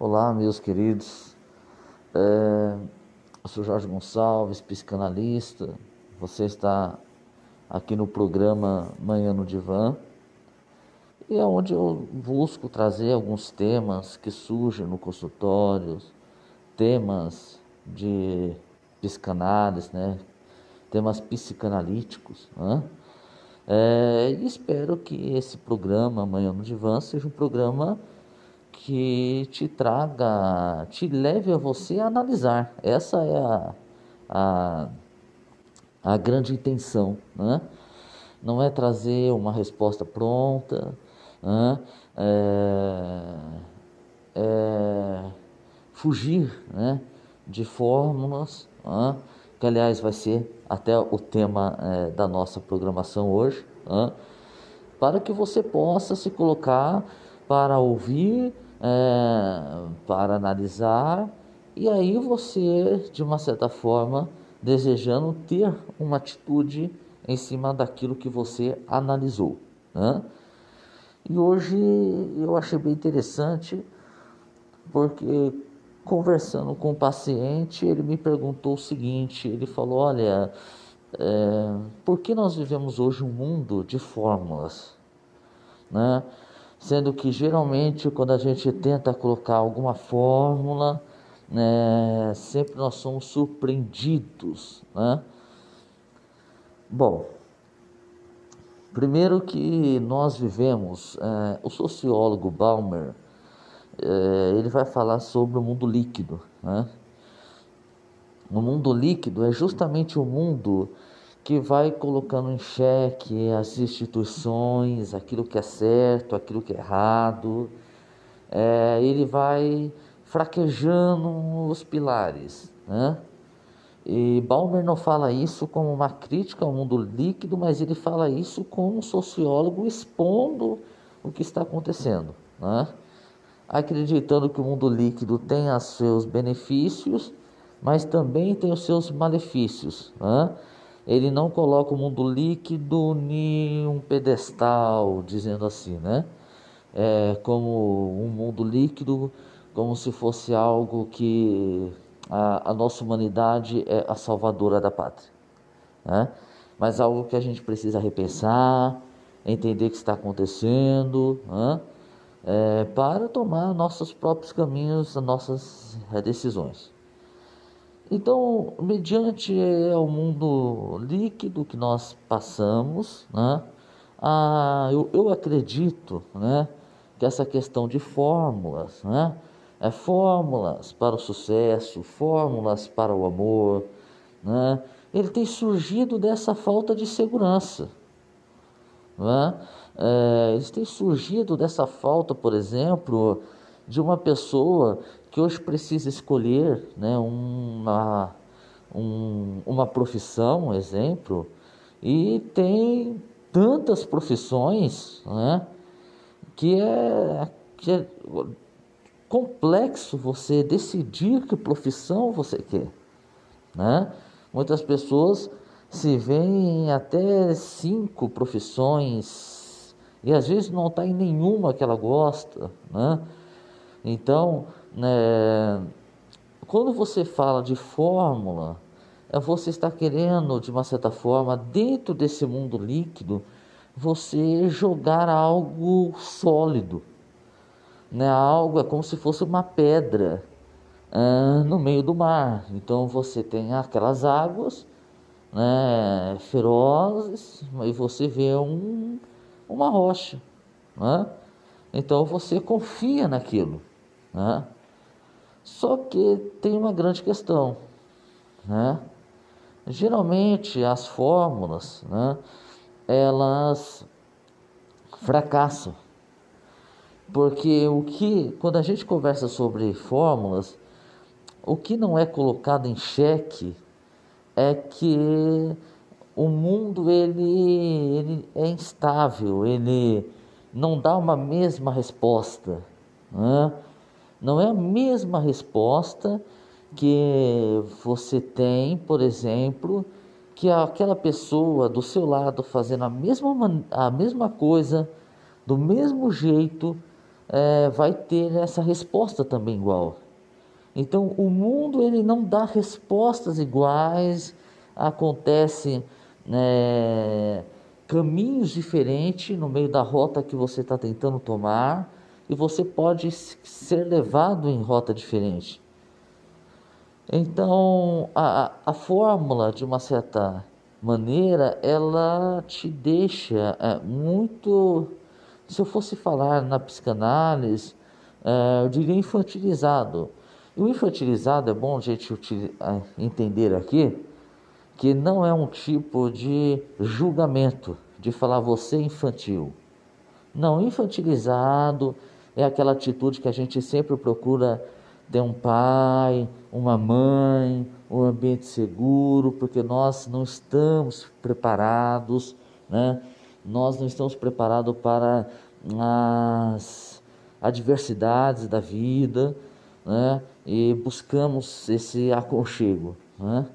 Olá, meus queridos. É, eu sou Jorge Gonçalves, psicanalista. Você está aqui no programa Manhã no Divã. E é onde eu busco trazer alguns temas que surgem no consultório, temas de psicanálise, né? temas psicanalíticos. Né? É, e espero que esse programa Manhã no Divã seja um programa que te traga, te leve a você a analisar. Essa é a, a, a grande intenção, né? Não é trazer uma resposta pronta, né? é, é fugir né? de fórmulas, né? que aliás vai ser até o tema é, da nossa programação hoje, né? para que você possa se colocar para ouvir é, para analisar, e aí você, de uma certa forma, desejando ter uma atitude em cima daquilo que você analisou. Né? E hoje eu achei bem interessante, porque conversando com o paciente, ele me perguntou o seguinte: ele falou, olha, é, por que nós vivemos hoje um mundo de fórmulas? Né? Sendo que geralmente quando a gente tenta colocar alguma fórmula, né, sempre nós somos surpreendidos, né? Bom, primeiro que nós vivemos, é, o sociólogo Balmer, é, ele vai falar sobre o mundo líquido, né? O mundo líquido é justamente o mundo que vai colocando em xeque as instituições, aquilo que é certo, aquilo que é errado. É, ele vai fraquejando os pilares. Né? E Balmer não fala isso como uma crítica ao mundo líquido, mas ele fala isso como um sociólogo expondo o que está acontecendo. Né? Acreditando que o mundo líquido tem os seus benefícios, mas também tem os seus malefícios. Né? Ele não coloca o mundo líquido em um pedestal, dizendo assim, né? É como um mundo líquido, como se fosse algo que a, a nossa humanidade é a salvadora da pátria, né? Mas algo que a gente precisa repensar, entender o que está acontecendo, né? É, para tomar nossos próprios caminhos, nossas decisões. Então, mediante é o mundo líquido que nós passamos, né? Ah, eu, eu acredito, né, que essa questão de fórmulas, né, é fórmulas para o sucesso, fórmulas para o amor, né, ele tem surgido dessa falta de segurança, né? É, eles têm surgido dessa falta, por exemplo, de uma pessoa que hoje precisa escolher né, uma, um, uma profissão, exemplo, e tem tantas profissões né, que, é, que é complexo você decidir que profissão você quer. Né? Muitas pessoas se veem até cinco profissões e às vezes não está em nenhuma que ela gosta. Né? Então, né, quando você fala de fórmula, é você está querendo, de uma certa forma, dentro desse mundo líquido, você jogar algo sólido. Né? Algo é como se fosse uma pedra ah, no meio do mar. Então você tem aquelas águas né, ferozes e você vê um, uma rocha. Né? Então você confia naquilo. Né? Só que tem uma grande questão. Né? Geralmente as fórmulas né, elas fracassam. Porque o que, quando a gente conversa sobre fórmulas, o que não é colocado em xeque é que o mundo ele, ele é instável, ele não dá uma mesma resposta. Né? Não é a mesma resposta que você tem, por exemplo, que aquela pessoa do seu lado fazendo a mesma, a mesma coisa, do mesmo jeito, é, vai ter essa resposta também igual. Então, o mundo ele não dá respostas iguais, acontece é, caminhos diferentes no meio da rota que você está tentando tomar e você pode ser levado em rota diferente. Então, a, a fórmula, de uma certa maneira, ela te deixa é, muito. Se eu fosse falar na psicanálise, é, eu diria infantilizado. E o infantilizado é bom a gente entender aqui que não é um tipo de julgamento, de falar você é infantil. Não, infantilizado é aquela atitude que a gente sempre procura ter um pai, uma mãe, um ambiente seguro, porque nós não estamos preparados, né? Nós não estamos preparados para as adversidades da vida, né? E buscamos esse aconchego, né?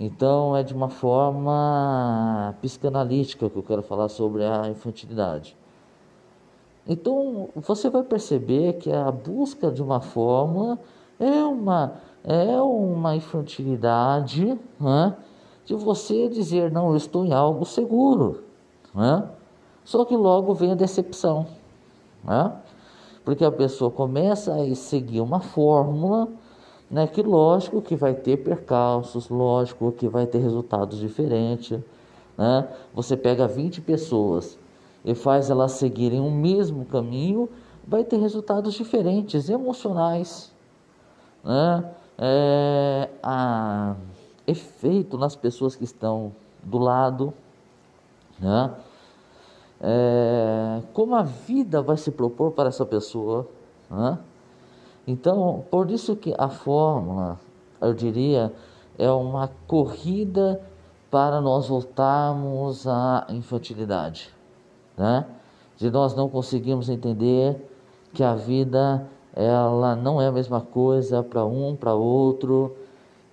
Então é de uma forma psicanalítica que eu quero falar sobre a infantilidade. Então você vai perceber que a busca de uma fórmula é uma, é uma infantilidade né, de você dizer, não, eu estou em algo seguro. Né? Só que logo vem a decepção. Né? Porque a pessoa começa a seguir uma fórmula né, que lógico que vai ter percalços, lógico que vai ter resultados diferentes. Né? Você pega 20 pessoas e faz elas seguirem o mesmo caminho, vai ter resultados diferentes, emocionais, né? É, a, efeito nas pessoas que estão do lado, né? É, como a vida vai se propor para essa pessoa, né? Então, por isso que a fórmula, eu diria, é uma corrida para nós voltarmos à infantilidade né? De nós não conseguimos entender que a vida ela não é a mesma coisa para um, para outro,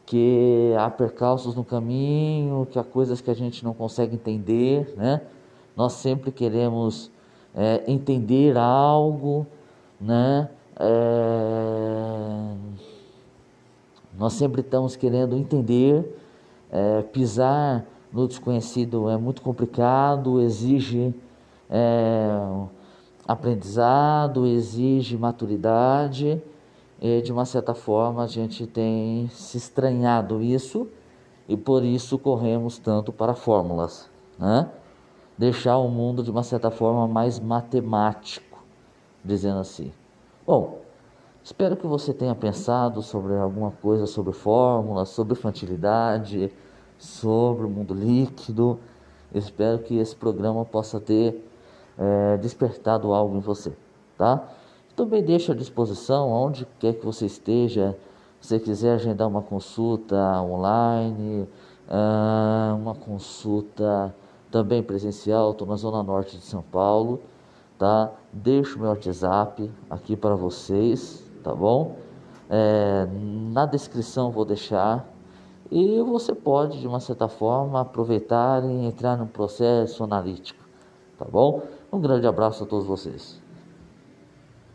que há percalços no caminho, que há coisas que a gente não consegue entender, né? Nós sempre queremos é, entender algo, né? É, nós sempre estamos querendo entender, é, pisar no desconhecido é muito complicado, exige é, aprendizado, exige maturidade e de uma certa forma a gente tem se estranhado isso e por isso corremos tanto para fórmulas, né? Deixar o mundo de uma certa forma mais matemático, dizendo assim. Bom, espero que você tenha pensado sobre alguma coisa sobre fórmulas, sobre infantilidade, sobre o mundo líquido. Espero que esse programa possa ter é, despertado algo em você, tá? Também deixo à disposição, onde quer que você esteja, se você quiser agendar uma consulta online, uh, uma consulta também presencial, estou na zona norte de São Paulo, tá? Deixo meu WhatsApp aqui para vocês, tá bom? É, na descrição vou deixar e você pode de uma certa forma aproveitar e entrar no processo analítico, tá bom? Um grande abraço a todos vocês.